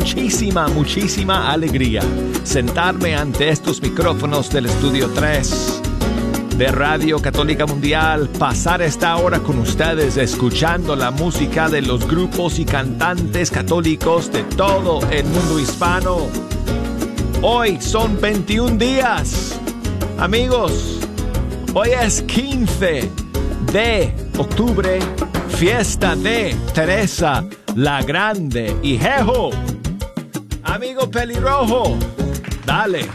Muchísima, muchísima alegría sentarme ante estos micrófonos del Estudio 3 de Radio Católica Mundial, pasar esta hora con ustedes escuchando la música de los grupos y cantantes católicos de todo el mundo hispano. Hoy son 21 días. Amigos, hoy es 15 de octubre, fiesta de Teresa la Grande y Jejo. Amigo pelirrojo, dale.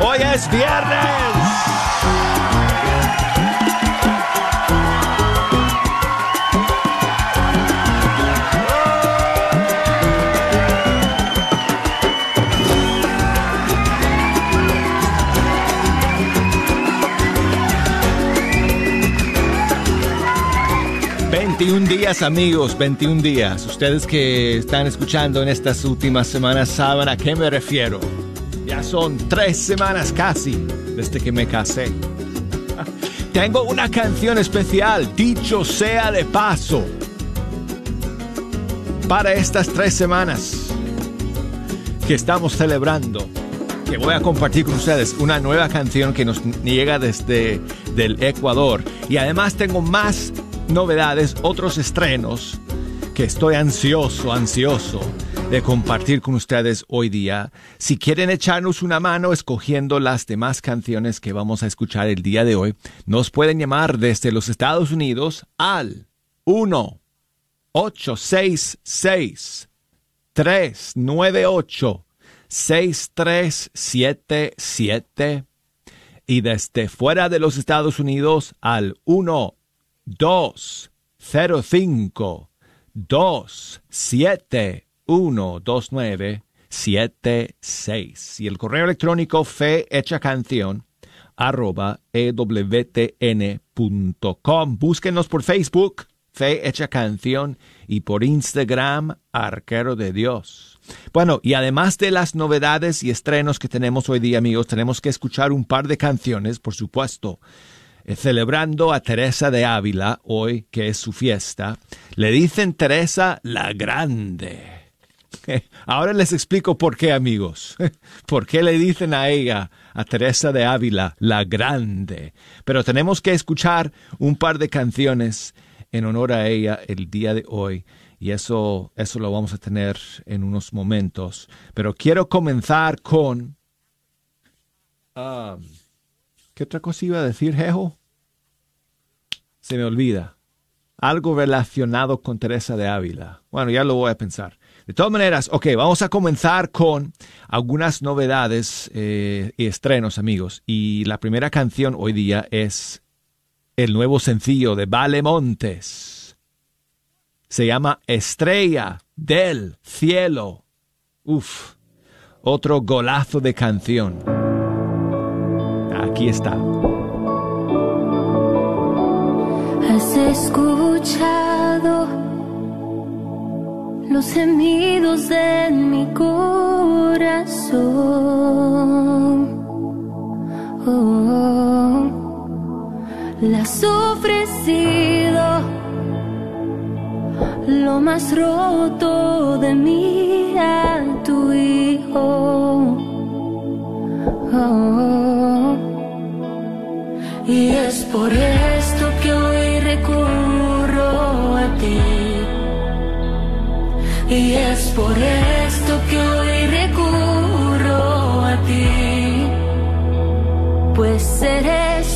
Hoy es viernes. 21 días amigos, 21 días. Ustedes que están escuchando en estas últimas semanas saben a qué me refiero. Ya son tres semanas casi desde que me casé. Tengo una canción especial, dicho sea de paso, para estas tres semanas que estamos celebrando. Que voy a compartir con ustedes una nueva canción que nos llega desde del Ecuador. Y además tengo más novedades, otros estrenos que estoy ansioso, ansioso de compartir con ustedes hoy día. Si quieren echarnos una mano escogiendo las demás canciones que vamos a escuchar el día de hoy, nos pueden llamar desde los Estados Unidos al 1 866 398 6377 y desde fuera de los Estados Unidos al 1 2 0 5 2 7 1 2 9 7 6 y el correo electrónico fe canción arroba ewtn.com. Búsquenos por Facebook, Fe Hecha Canción, y por Instagram, Arquero de Dios. Bueno, y además de las novedades y estrenos que tenemos hoy día, amigos, tenemos que escuchar un par de canciones, por supuesto, celebrando a Teresa de Ávila hoy, que es su fiesta, le dicen Teresa la Grande. Ahora les explico por qué, amigos. ¿Por qué le dicen a ella, a Teresa de Ávila, la Grande? Pero tenemos que escuchar un par de canciones en honor a ella el día de hoy. Y eso, eso lo vamos a tener en unos momentos. Pero quiero comenzar con... Um, ¿Qué otra cosa iba a decir, Jejo? Se me olvida. Algo relacionado con Teresa de Ávila. Bueno, ya lo voy a pensar. De todas maneras, ok, vamos a comenzar con algunas novedades eh, y estrenos, amigos. Y la primera canción hoy día es el nuevo sencillo de Vale Montes. Se llama Estrella del Cielo. Uf, otro golazo de canción. Aquí está. Has escuchado los gemidos de mi corazón. Oh, las ofrecido lo más roto de mí a tu hijo. Oh, y es por esto que hoy recurro a ti. Y es por esto que hoy recurro a ti. Pues eres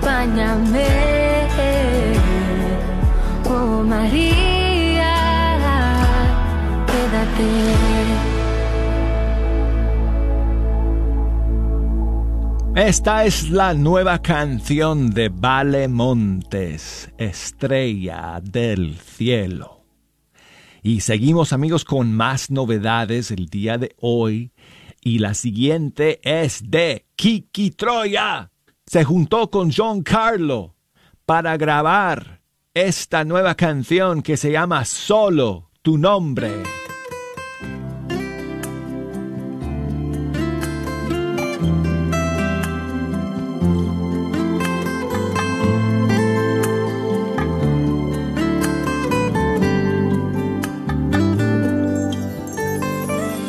acompáñame. Oh María, quédate. Esta es la nueva canción de Vale Montes, Estrella del Cielo. Y seguimos amigos con más novedades el día de hoy. Y la siguiente es de Kiki Troya. Se juntó con John Carlo para grabar esta nueva canción que se llama Solo tu nombre.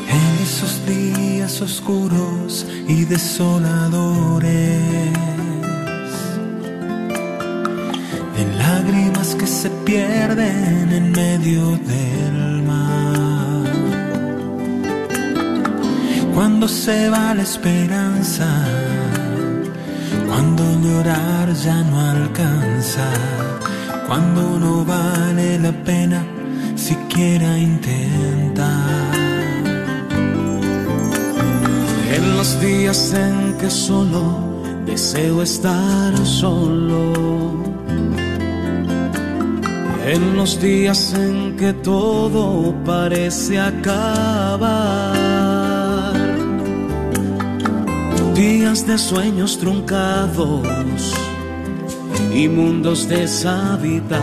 En esos días oscuros y desoladores, lágrimas que se pierden en medio del mar. Cuando se va la esperanza, cuando llorar ya no alcanza, cuando no vale la pena siquiera intentar. En los días en que solo deseo estar solo. En los días en que todo parece acabar. Días de sueños truncados y mundos deshabitados.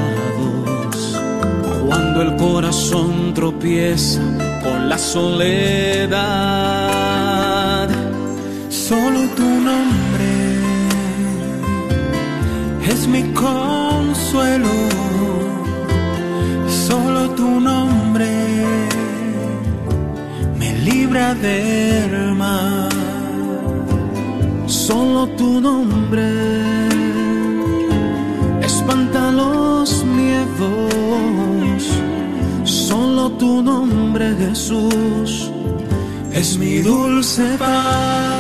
Cuando el corazón tropieza con la soledad. Solo tu nombre es mi consuelo. Tu nombre me libra del mal. Solo tu nombre espanta los miedos. Solo tu nombre, Jesús, es mi dulce paz.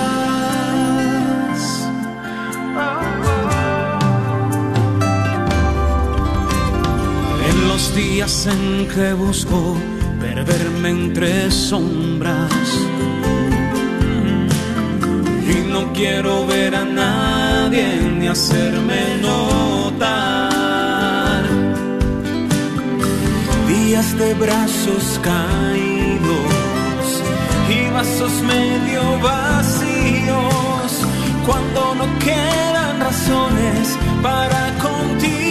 Días en que busco perderme entre sombras y no quiero ver a nadie ni hacerme notar. Días de brazos caídos y vasos medio vacíos, cuando no quedan razones para continuar.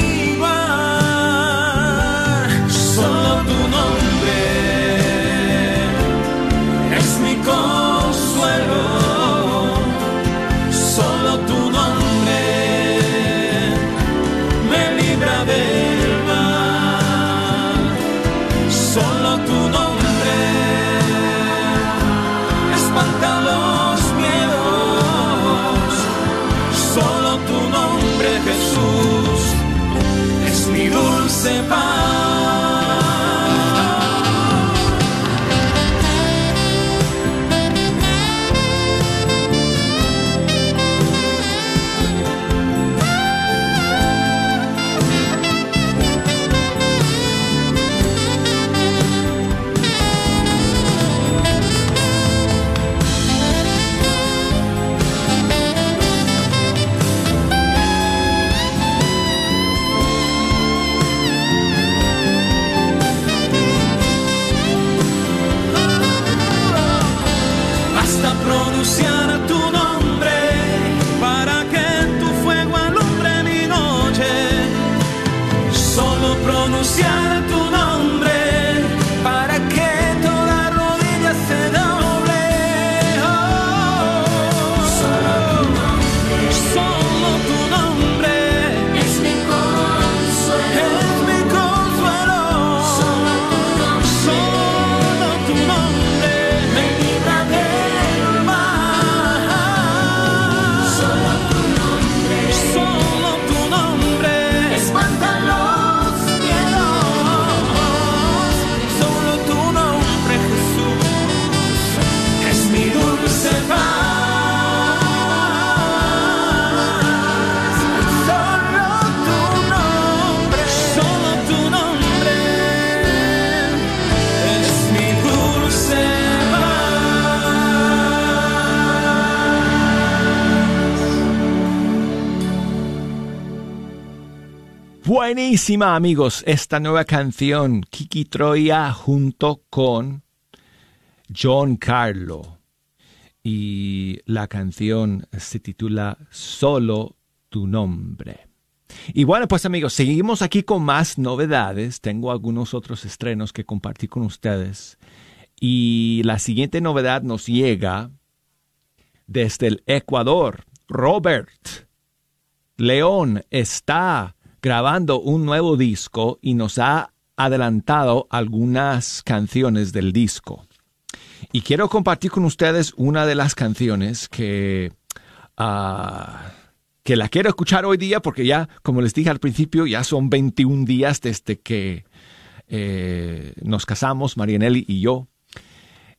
Buenísima, amigos, esta nueva canción, Kiki Troya junto con John Carlo. Y la canción se titula Solo tu nombre. Y bueno, pues amigos, seguimos aquí con más novedades. Tengo algunos otros estrenos que compartir con ustedes. Y la siguiente novedad nos llega desde el Ecuador. Robert León está grabando un nuevo disco y nos ha adelantado algunas canciones del disco. Y quiero compartir con ustedes una de las canciones que, ah, que la quiero escuchar hoy día porque ya, como les dije al principio, ya son 21 días desde que eh, nos casamos, Marianelli y yo.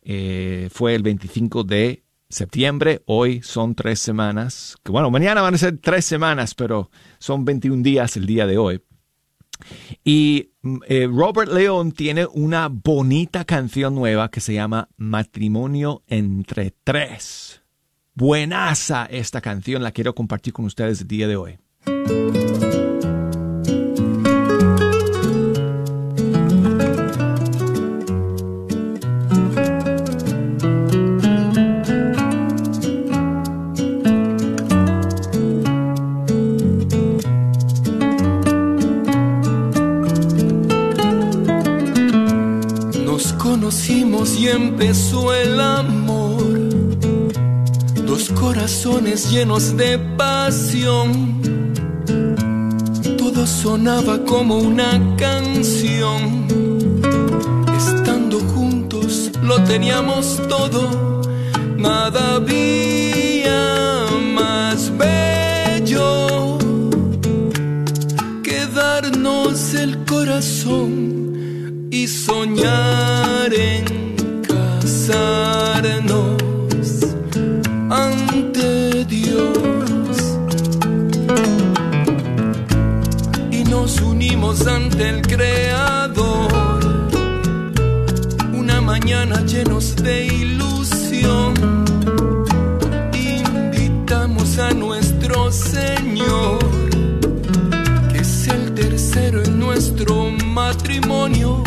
Eh, fue el 25 de septiembre, hoy son tres semanas, bueno, mañana van a ser tres semanas, pero son 21 días el día de hoy. Y mm, eh, Robert León tiene una bonita canción nueva que se llama Matrimonio entre tres. Buenaza esta canción, la quiero compartir con ustedes el día de hoy. Conocimos y empezó el amor. Dos corazones llenos de pasión. Todo sonaba como una canción. Estando juntos lo teníamos todo. Nada había más bello que darnos el corazón y soñar ante el Creador. Una mañana llenos de ilusión, invitamos a nuestro Señor, que es el tercero en nuestro matrimonio.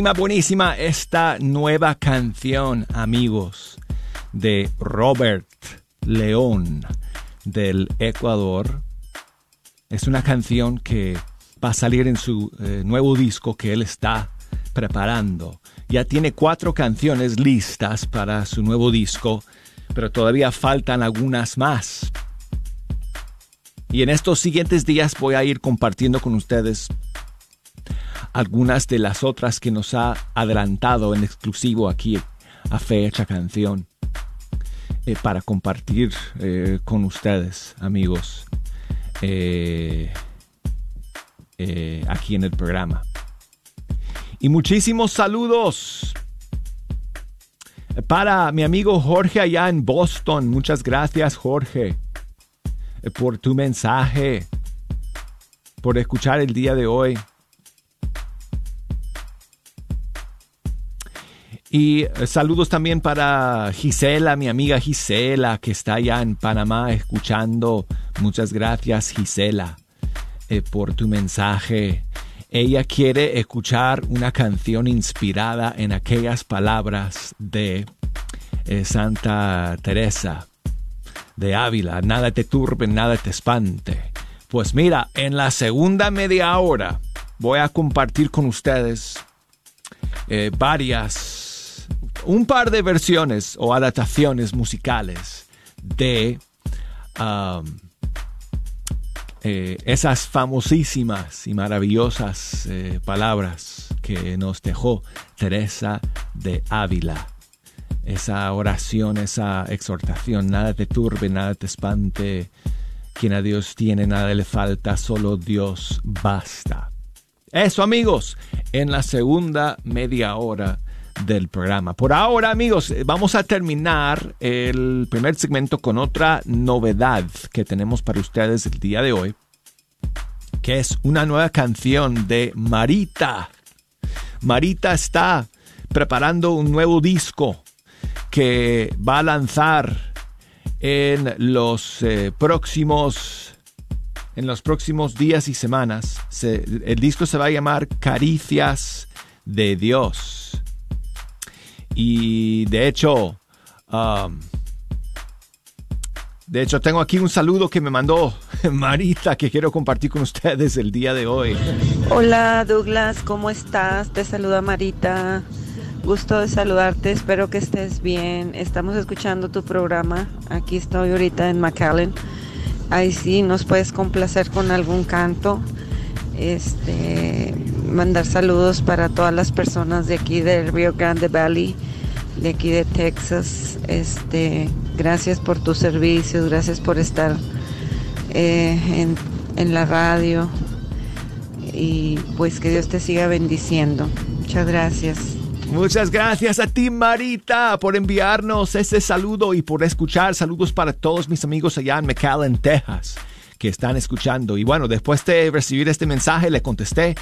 Buenísima, buenísima esta nueva canción, amigos, de Robert León del Ecuador. Es una canción que va a salir en su eh, nuevo disco que él está preparando. Ya tiene cuatro canciones listas para su nuevo disco, pero todavía faltan algunas más. Y en estos siguientes días voy a ir compartiendo con ustedes algunas de las otras que nos ha adelantado en exclusivo aquí a Fecha Canción eh, para compartir eh, con ustedes, amigos, eh, aquí en el programa. Y muchísimos saludos para mi amigo Jorge allá en Boston. Muchas gracias, Jorge, por tu mensaje, por escuchar el día de hoy. Y eh, saludos también para Gisela, mi amiga Gisela, que está allá en Panamá escuchando. Muchas gracias, Gisela, eh, por tu mensaje. Ella quiere escuchar una canción inspirada en aquellas palabras de eh, Santa Teresa de Ávila. Nada te turbe, nada te espante. Pues mira, en la segunda media hora voy a compartir con ustedes varias un par de versiones o adaptaciones musicales de um, eh, esas famosísimas y maravillosas eh, palabras que nos dejó Teresa de Ávila. Esa oración, esa exhortación, nada te turbe, nada te espante, quien a Dios tiene, nada le falta, solo Dios basta. Eso amigos, en la segunda media hora del programa. Por ahora, amigos, eh, vamos a terminar el primer segmento con otra novedad que tenemos para ustedes el día de hoy, que es una nueva canción de Marita. Marita está preparando un nuevo disco que va a lanzar en los eh, próximos en los próximos días y semanas. el disco se va a llamar Caricias de Dios. Y de hecho, de hecho tengo aquí un saludo que me mandó Marita que quiero compartir con ustedes el día de hoy. Hola Douglas, ¿cómo estás? Te saluda Marita. Gusto de saludarte, espero que estés bien. Estamos escuchando tu programa. Aquí estoy ahorita en McAllen. Ahí sí nos puedes complacer con algún canto. Este, mandar saludos para todas las personas de aquí del Rio Grande Valley de aquí de Texas. Este, gracias por tus servicios, gracias por estar eh, en, en la radio y pues que Dios te siga bendiciendo. Muchas gracias. Muchas gracias a ti, Marita, por enviarnos ese saludo y por escuchar. Saludos para todos mis amigos allá en McAllen, Texas, que están escuchando. Y bueno, después de recibir este mensaje, le contesté.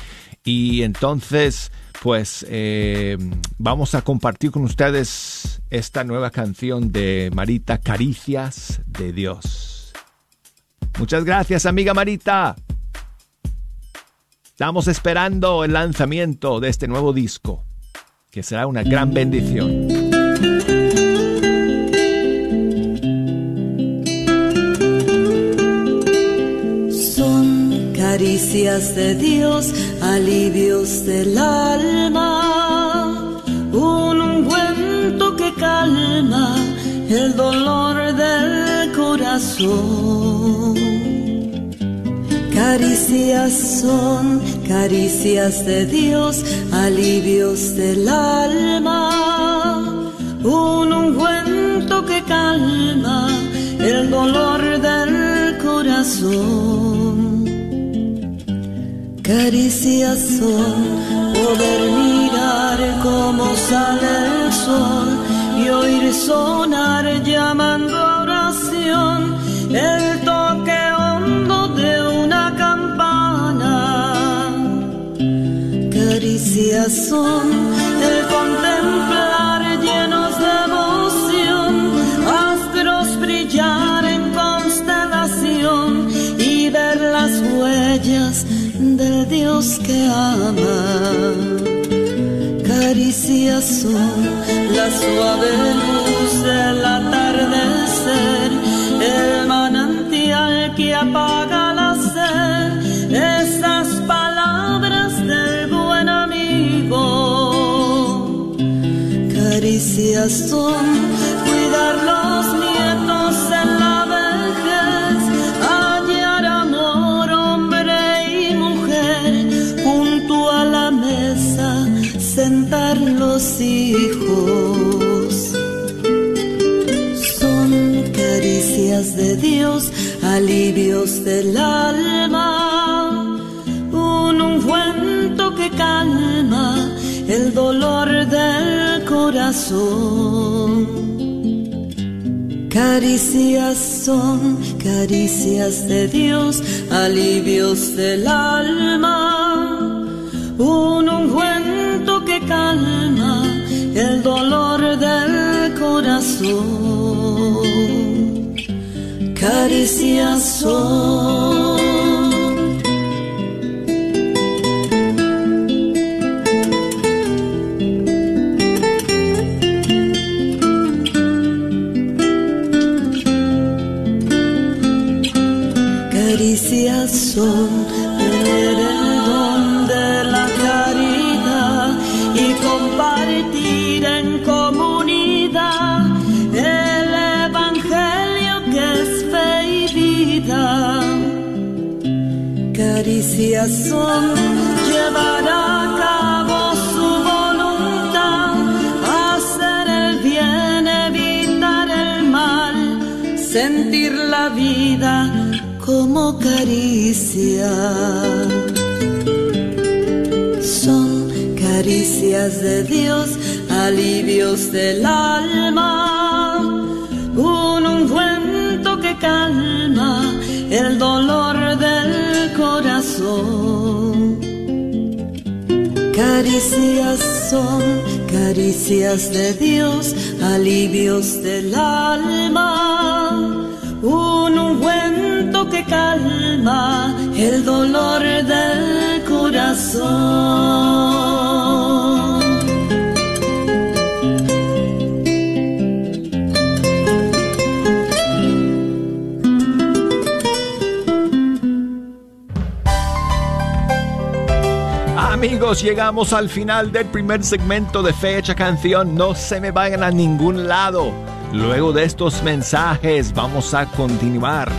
Y entonces pues eh, vamos a compartir con ustedes esta nueva canción de Marita, Caricias de Dios. Muchas gracias, amiga Marita. Estamos esperando el lanzamiento de este nuevo disco, que será una gran bendición. Caricias de Dios alivios del alma, un ungüento que calma el dolor del corazón. Caricias son caricias de Dios, alivios del alma, un ungüento que calma el dolor del corazón caricias son poder mirar cómo sale el sol y oír sonar llamando a oración el toque hondo de una campana. Caricias son el contemplar que ama. Caricias son la suave luz del atardecer, el manantial que apaga la sed, esas palabras del buen amigo. Caricias son hijos. Son caricias de Dios, alivios del alma, un ungüento que calma el dolor del corazón. Caricias son caricias de Dios, alivios del alma, un ungüento que calma el dolor del corazón. Caricias son. Caricias son llevar a cabo su voluntad, hacer el bien, evitar el mal, sentir la vida como caricia. Son caricias de Dios, alivios del alma, un ungüento que calma el dolor Caricias son caricias de Dios, alivios del alma, un ungüento que calma el dolor del corazón. Llegamos al final del primer segmento de Fecha Canción. No se me vayan a ningún lado. Luego de estos mensajes vamos a continuar.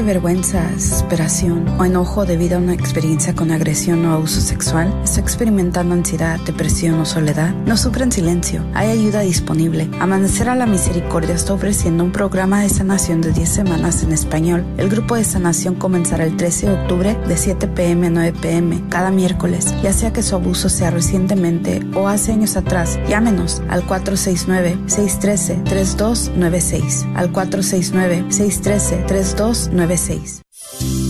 ¿Siente vergüenza, desesperación o enojo debido a una experiencia con agresión o abuso sexual? ¿Está experimentando ansiedad, depresión o soledad? No sufre en silencio. Hay ayuda disponible. Amanecer a la Misericordia está ofreciendo un programa de sanación de 10 semanas en español. El grupo de sanación comenzará el 13 de octubre de 7 pm a 9 pm cada miércoles, ya sea que su abuso sea recientemente o hace años atrás. Llámenos al 469-613-3296. Al 469-613-3296. 996.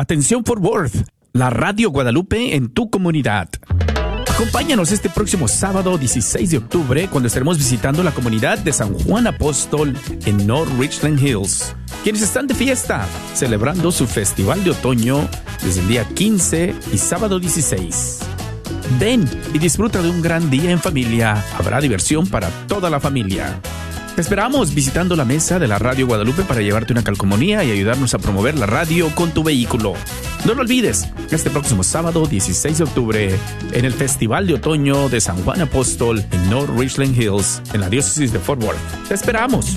Atención Fort Worth, la Radio Guadalupe en tu comunidad. Acompáñanos este próximo sábado 16 de octubre cuando estaremos visitando la comunidad de San Juan Apóstol en North Richland Hills, quienes están de fiesta, celebrando su festival de otoño desde el día 15 y sábado 16. Ven y disfruta de un gran día en familia. Habrá diversión para toda la familia. Te esperamos visitando la mesa de la Radio Guadalupe para llevarte una calcomanía y ayudarnos a promover la radio con tu vehículo. No lo olvides, este próximo sábado 16 de octubre, en el Festival de Otoño de San Juan Apóstol en North Richland Hills, en la diócesis de Fort Worth. Te esperamos.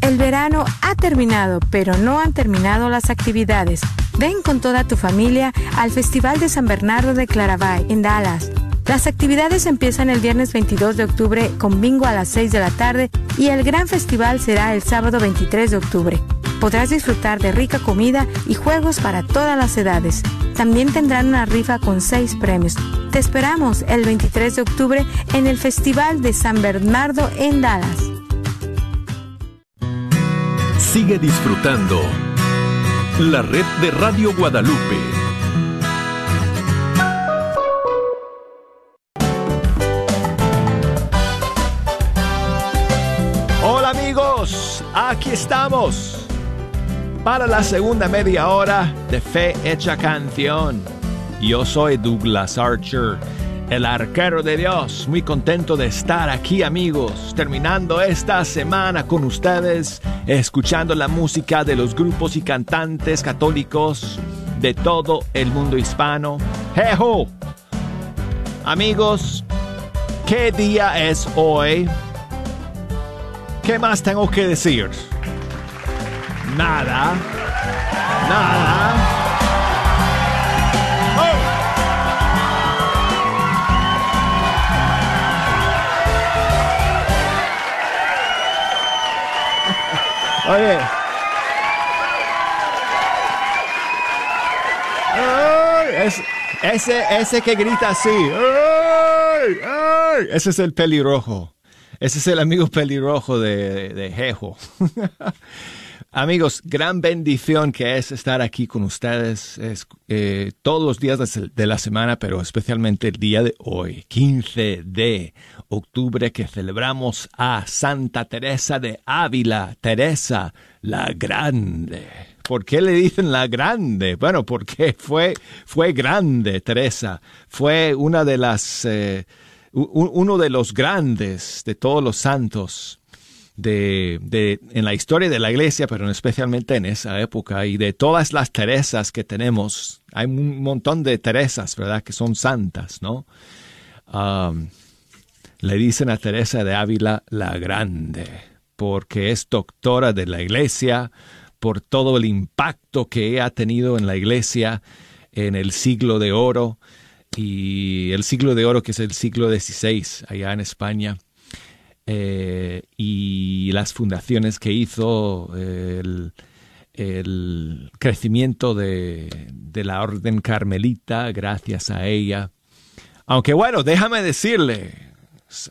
El verano ha terminado, pero no han terminado las actividades. Ven con toda tu familia al Festival de San Bernardo de Claravay en Dallas. Las actividades empiezan el viernes 22 de octubre con bingo a las 6 de la tarde y el gran festival será el sábado 23 de octubre. Podrás disfrutar de rica comida y juegos para todas las edades. También tendrán una rifa con seis premios. Te esperamos el 23 de octubre en el Festival de San Bernardo en Dallas. Sigue disfrutando la red de Radio Guadalupe. Hola amigos, aquí estamos para la segunda media hora de Fe Hecha Canción. Yo soy Douglas Archer, el arquero de Dios, muy contento de estar aquí amigos, terminando esta semana con ustedes, escuchando la música de los grupos y cantantes católicos de todo el mundo hispano. ¡Jejo! Amigos, ¿qué día es hoy? ¿Qué más tengo que decir? Nada. Nada. Oye. Es- ese, ese que grita así. Ay, ese es el pelirrojo. Ese es el amigo pelirrojo de, de Jejo. Amigos, gran bendición que es estar aquí con ustedes es, eh, todos los días de la semana, pero especialmente el día de hoy, 15 de octubre, que celebramos a Santa Teresa de Ávila, Teresa la Grande. ¿Por qué le dicen la grande? Bueno, porque fue, fue grande Teresa. Fue una de las, eh, uno de los grandes de todos los santos de, de, en la historia de la iglesia, pero especialmente en esa época. Y de todas las Teresas que tenemos, hay un montón de Teresas, ¿verdad? Que son santas, ¿no? Um, le dicen a Teresa de Ávila la Grande, porque es doctora de la iglesia, por todo el impacto que ha tenido en la iglesia en el siglo de oro, y el siglo de oro que es el siglo XVI allá en España, eh, y las fundaciones que hizo, el, crecimiento de la orden carmelita gracias a ella. Aunque bueno, déjame decirle,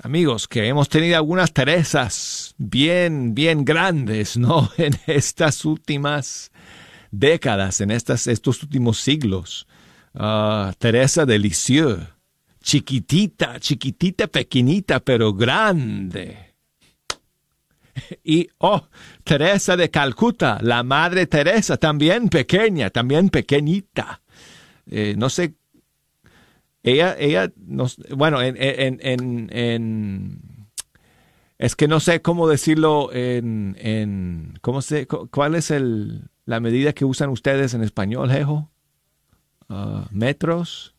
amigos, que hemos tenido algunas Teresas bien, bien grandes, ¿no? En estas últimas décadas, en estas, estos últimos siglos. Ah, Teresa de Lisieux, chiquitita, chiquitita, pequeñita, pero grande. Y, oh, Teresa de Calcuta, la madre Teresa, también pequeña, también pequeñita. Eh, no sé ella, ella, bueno, en, es que no sé cómo decirlo en, ¿cómo se, cuál es el, la medida que usan ustedes en español, Jejo? Uh, metros.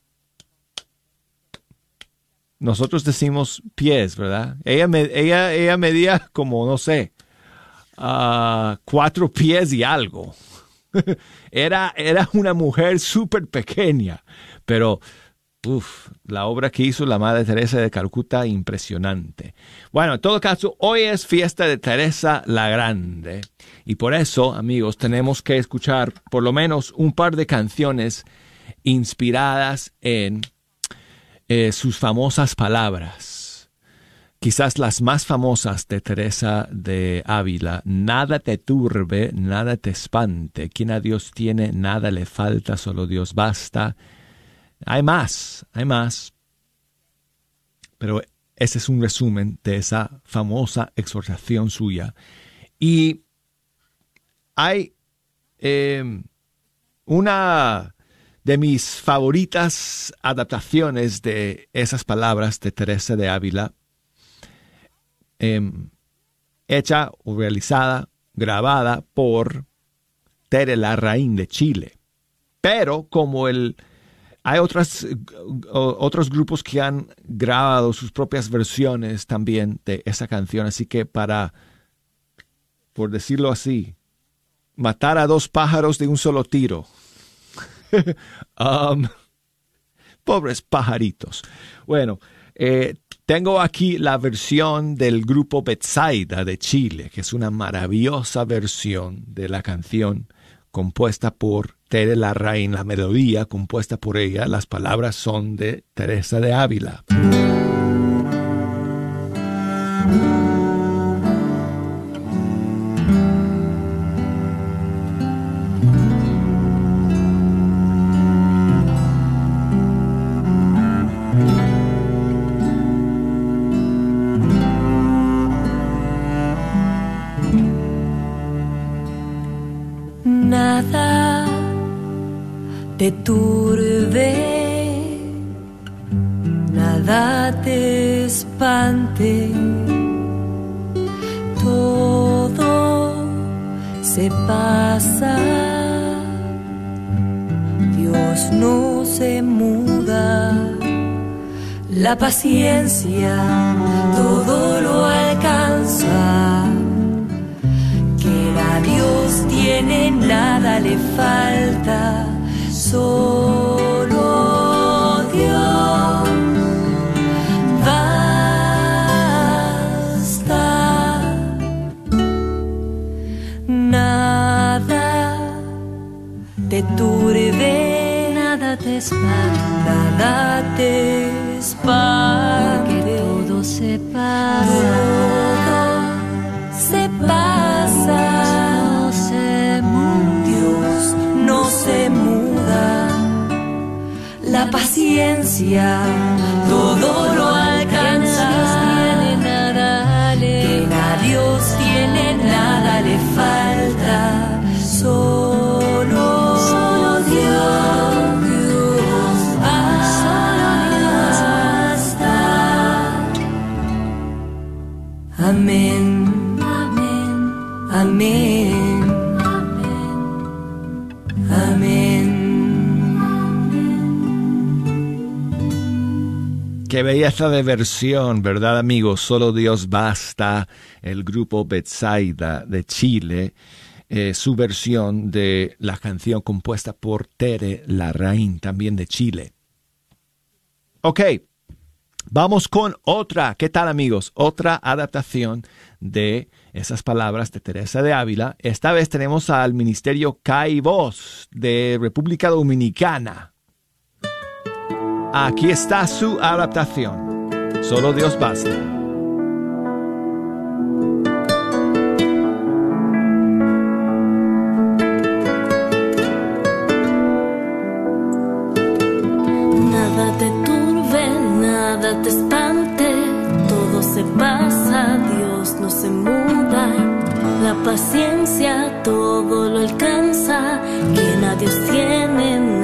Nosotros decimos pies, ¿verdad? Ella, ella, ella medía como, no sé, uh, cuatro pies y algo. era, era una mujer súper pequeña, pero Uf, la obra que hizo la Madre Teresa de Calcuta, impresionante. Bueno, en todo caso, hoy es fiesta de Teresa la Grande. Y por eso, amigos, tenemos que escuchar por lo menos un par de canciones inspiradas en eh, sus famosas palabras. Quizás las más famosas de Teresa de Ávila. Nada te turbe, nada te espante. Quien a Dios tiene, nada le falta, solo Dios basta. Hay más, hay más. Pero ese es un resumen de esa famosa exhortación suya. Y hay eh, una de mis favoritas adaptaciones de esas palabras de Teresa de Ávila, eh, hecha o realizada, grabada por Tere Larraín de Chile. Pero como el hay otras, otros grupos que han grabado sus propias versiones también de esa canción, así que para, por decirlo así, matar a dos pájaros de un solo tiro. um, pobres pajaritos. Bueno, eh, tengo aquí la versión del grupo Betsaida de Chile, que es una maravillosa versión de la canción compuesta por Tere Larraín, la melodía compuesta por ella, las palabras son de Teresa de Ávila. Te turbe, nada te espante, todo se pasa, Dios no se muda, la paciencia todo lo alcanza. Que a Dios tiene, nada le falta, solo Dios. Nada te nada te espanta, nada te. Que todo se pasa, la paciencia todo lo alcanza. Tiene nada que a Dios tiene nada le falta, solo, solo Dios. Amén. Amén. Amén. Qué belleza de versión, ¿verdad amigos? Solo Dios basta, el grupo Betsaida de Chile, eh, su versión de la canción compuesta por Tere Larraín, también de Chile. Ok, vamos con otra, ¿qué tal amigos? Otra adaptación de esas palabras de Teresa de Ávila. Esta vez tenemos al Ministerio Cai Voz de República Dominicana. Aquí está su adaptación. Solo Dios basta. Nada te turbe, nada te espante, todo se pasa, Dios no se muda. La paciencia todo lo alcanza, quien a Dios tiene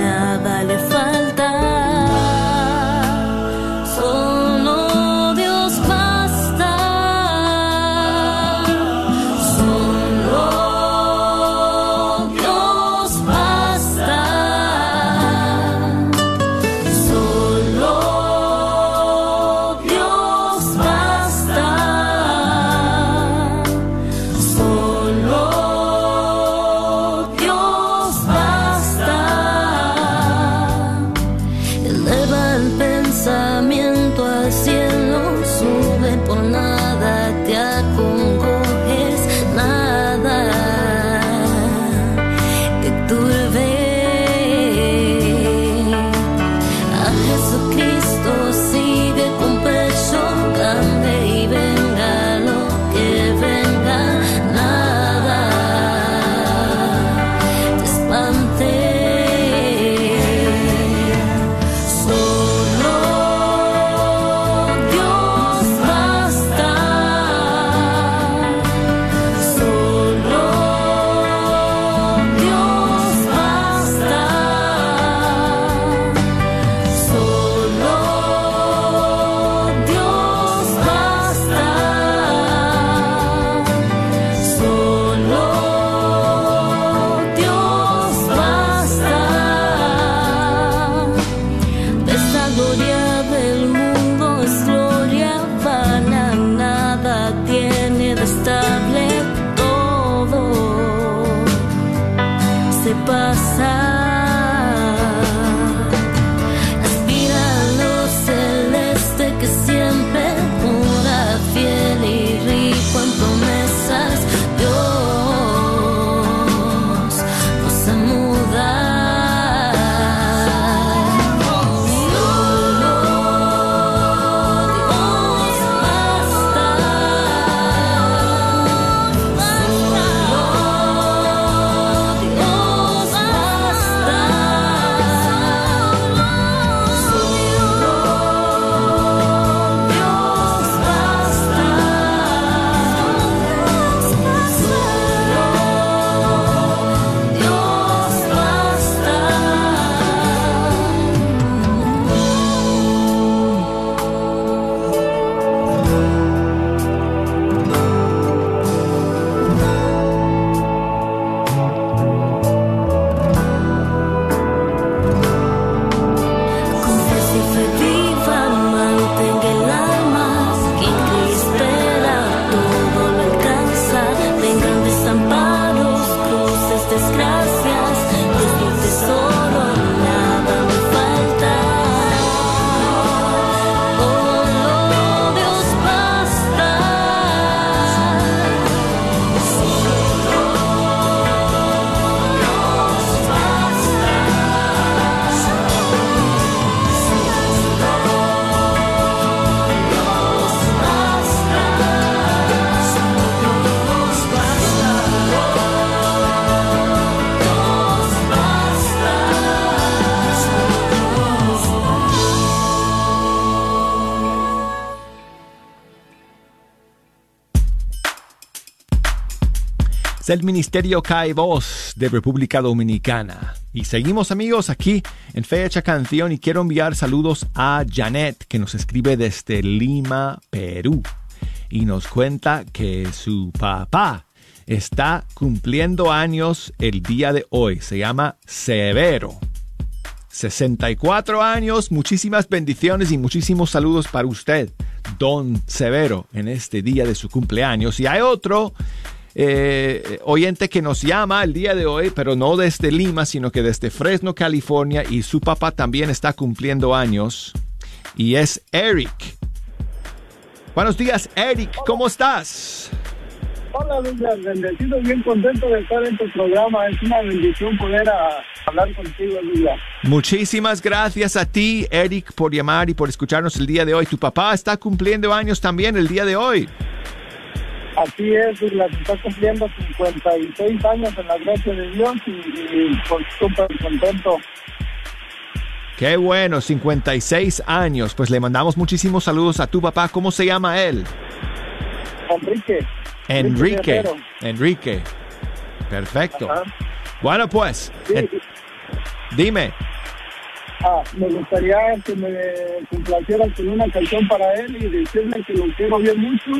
el Ministerio Cae Voz de República Dominicana. Y seguimos amigos aquí en Fecha Canción y quiero enviar saludos a Janet que nos escribe desde Lima, Perú. Y nos cuenta que su papá está cumpliendo años el día de hoy. Se llama Severo. 64 años, muchísimas bendiciones y muchísimos saludos para usted, don Severo, en este día de su cumpleaños. Y hay otro eh, oyente que nos llama el día de hoy, pero no desde Lima, sino que desde Fresno, California, y su papá también está cumpliendo años, y es Eric. Buenos días, Eric, ¿cómo estás? Hola, Douglas, bendecido, bien contento de estar en tu programa. Es una bendición poder ah, hablar contigo, Douglas. Muchísimas gracias a ti, Eric, por llamar y por escucharnos el día de hoy. Tu papá está cumpliendo años también el día de hoy. Así es, Douglas, está cumpliendo 56 años en la gracia de Dios y, y pues, súper contento. Qué bueno, 56 años. Pues le mandamos muchísimos saludos a tu papá. ¿Cómo se llama él? Enrique. Enrique. Enrique. Perfecto. Ajá. Bueno, pues, eh, dime. Ah, me gustaría que me complacieras con una canción para él y decirle que lo quiero bien mucho.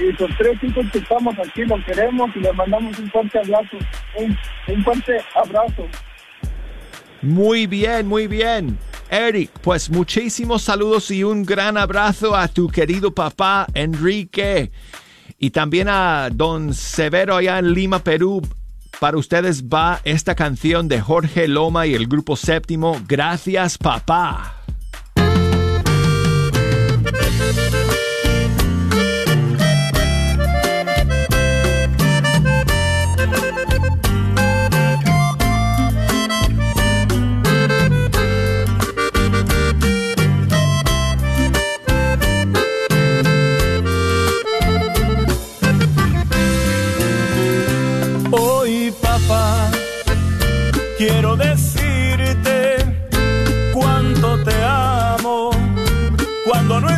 Y los tres hijos que estamos aquí lo queremos y le mandamos un fuerte abrazo. Un, un fuerte abrazo. Muy bien, muy bien. Eric, pues muchísimos saludos y un gran abrazo a tu querido papá Enrique. Y también a don Severo allá en Lima, Perú. Para ustedes va esta canción de Jorge Loma y el grupo séptimo. Gracias, papá. thank you.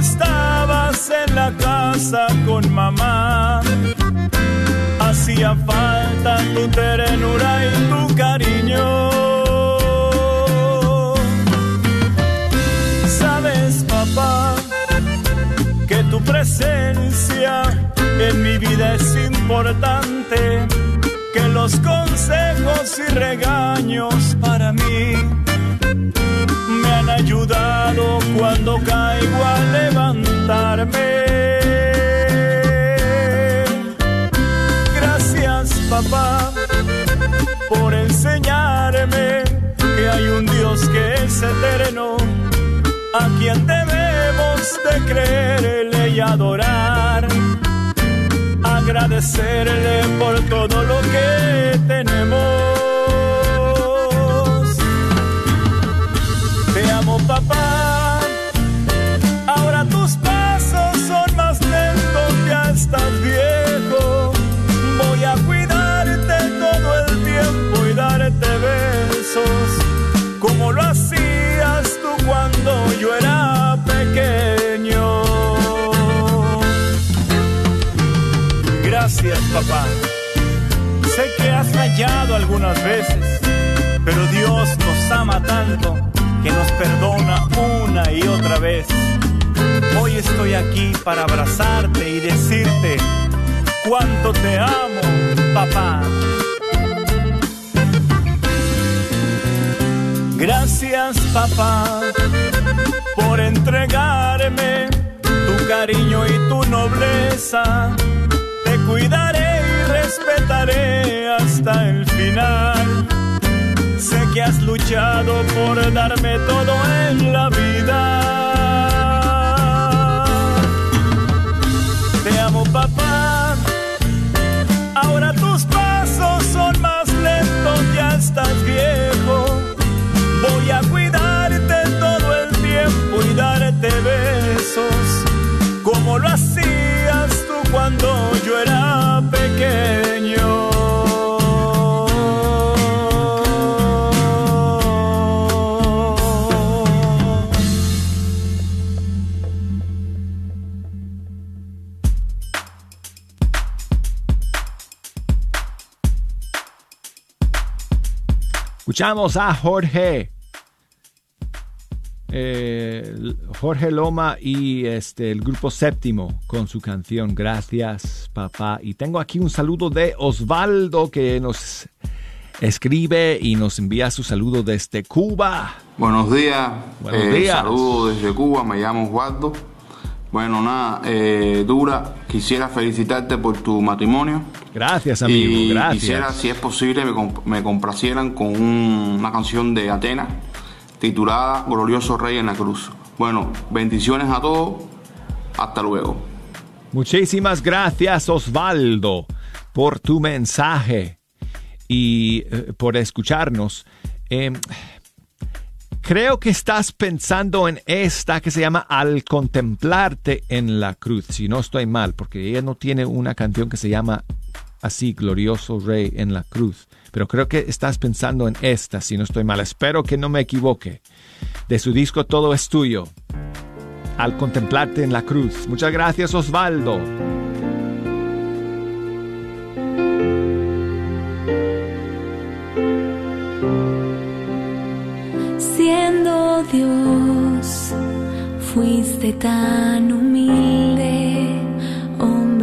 Estabas en la casa con mamá, hacía falta tu ternura y tu cariño. Sabes, papá, que tu presencia en mi vida es importante, que los consejos y regaños para mí me han ayudado cuando caigo a levantarme. Gracias papá por enseñarme que hay un Dios que es eterno a quien debemos de creerle y adorar. Agradecerle por todo lo que tenemos. Papá. Sé que has fallado algunas veces, pero Dios nos ama tanto que nos perdona una y otra vez. Hoy estoy aquí para abrazarte y decirte cuánto te amo, papá. Gracias papá por entregarme tu cariño y tu nobleza. Cuidaré y respetaré hasta el final. Sé que has luchado por darme todo en la vida. Te amo papá. Ahora tus pasos son más lentos, ya estás viejo. Voy a cuidarte todo el tiempo y darte besos, como lo hacías tú cuando yo era Escuchamos a Jorge eh, Jorge Loma y este el grupo séptimo con su canción Gracias papá y tengo aquí un saludo de Osvaldo que nos escribe y nos envía su saludo desde Cuba Buenos días. Buenos Eh, días. Saludos desde Cuba, me llamo Osvaldo. Bueno, nada, eh, Dura, quisiera felicitarte por tu matrimonio. gracias amigo y gracias quisiera, si es posible, me, comp- me complacieran con un- una canción de Atenas titulada Glorioso Rey en la Cruz. Bueno, bendiciones a todos. Hasta luego. Muchísimas gracias Osvaldo por tu mensaje y eh, por escucharnos. Eh, creo que estás pensando en esta que se llama Al contemplarte en la cruz, si no estoy mal, porque ella no tiene una canción que se llama así, Glorioso Rey en la cruz. Pero creo que estás pensando en esta, si no estoy mal. Espero que no me equivoque. De su disco Todo es tuyo al contemplarte en la cruz. Muchas gracias Osvaldo. Siendo Dios, fuiste tan humilde,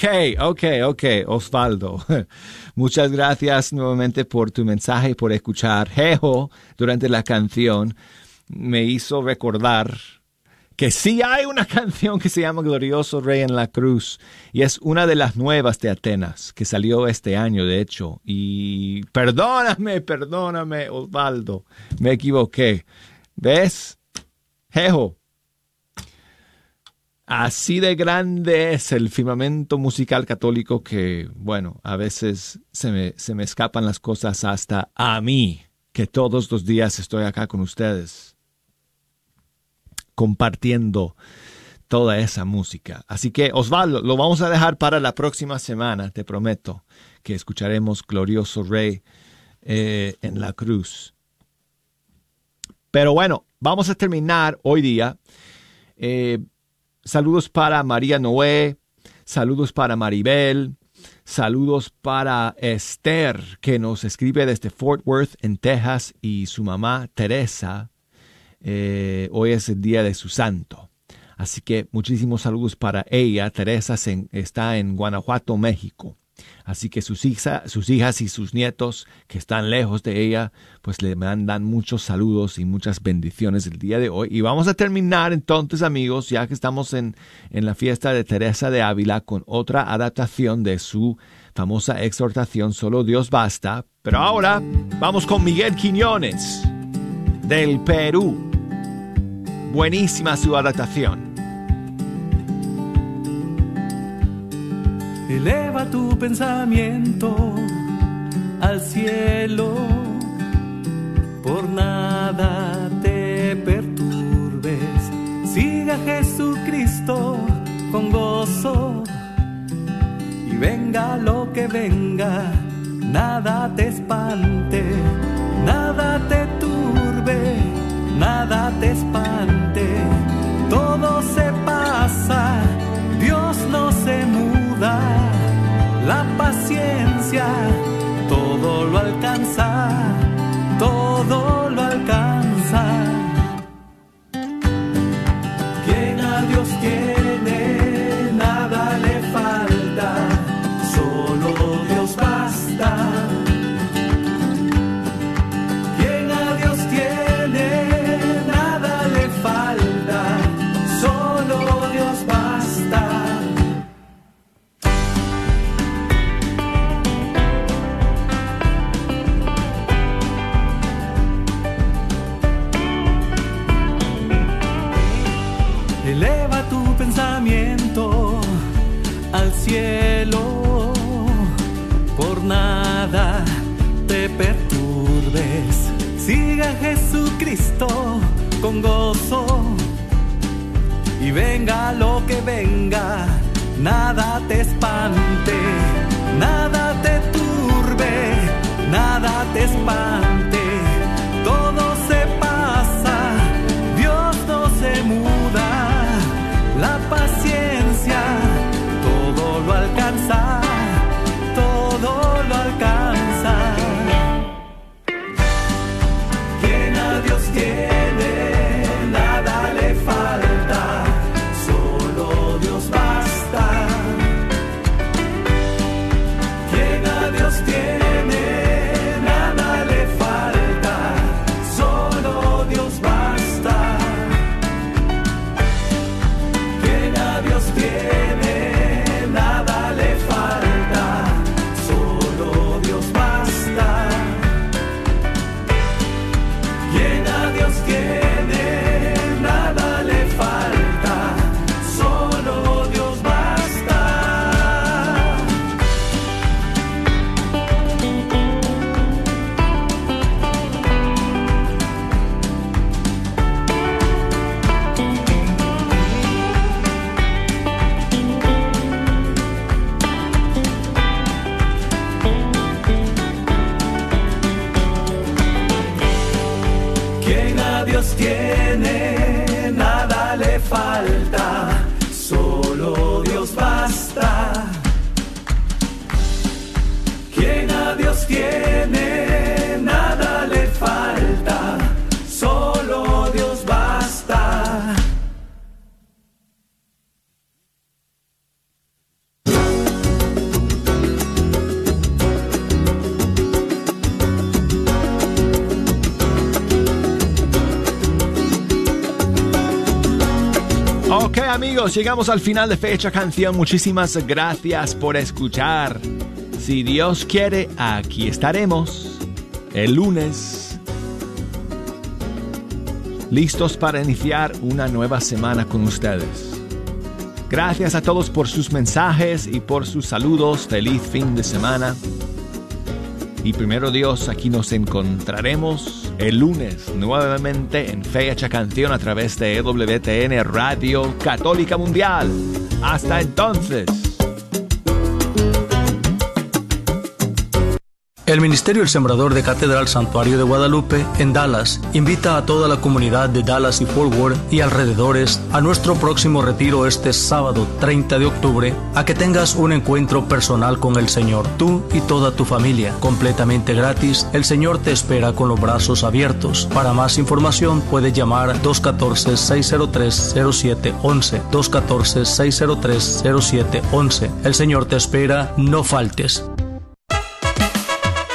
Ok, ok, ok, Osvaldo. Muchas gracias nuevamente por tu mensaje y por escuchar. Jeho, durante la canción, me hizo recordar que sí hay una canción que se llama Glorioso Rey en la Cruz y es una de las nuevas de Atenas que salió este año, de hecho. Y perdóname, perdóname, Osvaldo, me equivoqué. ¿Ves? Jejo. Así de grande es el firmamento musical católico que, bueno, a veces se me, se me escapan las cosas hasta a mí, que todos los días estoy acá con ustedes, compartiendo toda esa música. Así que, Osvaldo, lo vamos a dejar para la próxima semana, te prometo, que escucharemos Glorioso Rey eh, en la cruz. Pero bueno, vamos a terminar hoy día. Eh, Saludos para María Noé, saludos para Maribel, saludos para Esther, que nos escribe desde Fort Worth, en Texas, y su mamá Teresa. Eh, hoy es el día de su santo. Así que muchísimos saludos para ella. Teresa está en Guanajuato, México. Así que sus, sus hijas y sus nietos que están lejos de ella, pues le mandan muchos saludos y muchas bendiciones el día de hoy. Y vamos a terminar entonces, amigos, ya que estamos en, en la fiesta de Teresa de Ávila, con otra adaptación de su famosa exhortación, Solo Dios basta. Pero ahora vamos con Miguel Quiñones, del Perú. Buenísima su adaptación. Eleva tu pensamiento al cielo, por nada te perturbes. Siga Jesucristo con gozo y venga lo que venga, nada te espante, nada te turbe, nada te espante. Todo se pasa, Dios no se muda la paciencia todo lo alcanza, Eleva tu pensamiento al cielo, por nada te perturbes. Siga a Jesucristo con gozo. Y venga lo que venga, nada te espante, nada te turbe, nada te espante, tiene, nada le falta, solo Dios basta. Ok amigos, llegamos al final de Fecha Canción. Muchísimas gracias por escuchar. Si Dios quiere, aquí estaremos el lunes. listos para iniciar una nueva semana con ustedes. Gracias a todos por sus mensajes y por sus saludos. Feliz fin de semana. Y primero Dios, aquí nos encontraremos el lunes nuevamente en Fecha Canción a través de EWTN Radio Católica Mundial. Hasta entonces. El Ministerio El Sembrador de Catedral Santuario de Guadalupe en Dallas invita a toda la comunidad de Dallas y Fort Worth y alrededores a nuestro próximo retiro este sábado 30 de octubre a que tengas un encuentro personal con el Señor, tú y toda tu familia, completamente gratis. El Señor te espera con los brazos abiertos. Para más información puedes llamar 214-603-0711. 214-603-0711. El Señor te espera, no faltes.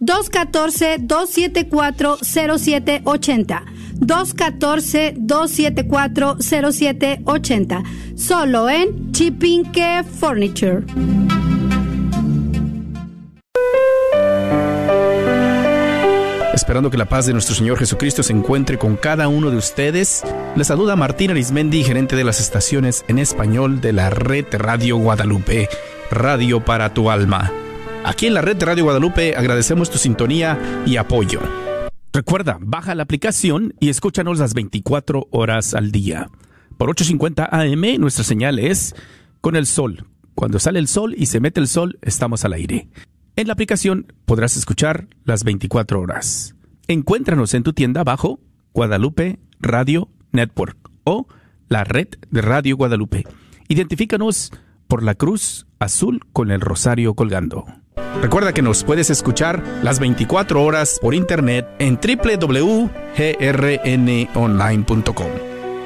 214-274-0780. 214-274-0780. Solo en Chipinque Furniture. Esperando que la paz de nuestro Señor Jesucristo se encuentre con cada uno de ustedes, les saluda Martín Arismendi, gerente de las estaciones en español de la red Radio Guadalupe, Radio para tu alma. Aquí en la red de Radio Guadalupe agradecemos tu sintonía y apoyo. Recuerda, baja la aplicación y escúchanos las 24 horas al día. Por 8.50 AM nuestra señal es con el sol. Cuando sale el sol y se mete el sol, estamos al aire. En la aplicación podrás escuchar las 24 horas. Encuéntranos en tu tienda bajo Guadalupe Radio Network o la red de Radio Guadalupe. Identifícanos por la cruz azul con el rosario colgando. Recuerda que nos puedes escuchar las 24 horas por internet en www.grnonline.com.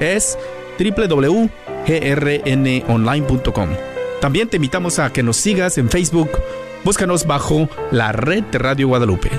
Es www.grnonline.com. También te invitamos a que nos sigas en Facebook. Búscanos bajo la red de Radio Guadalupe.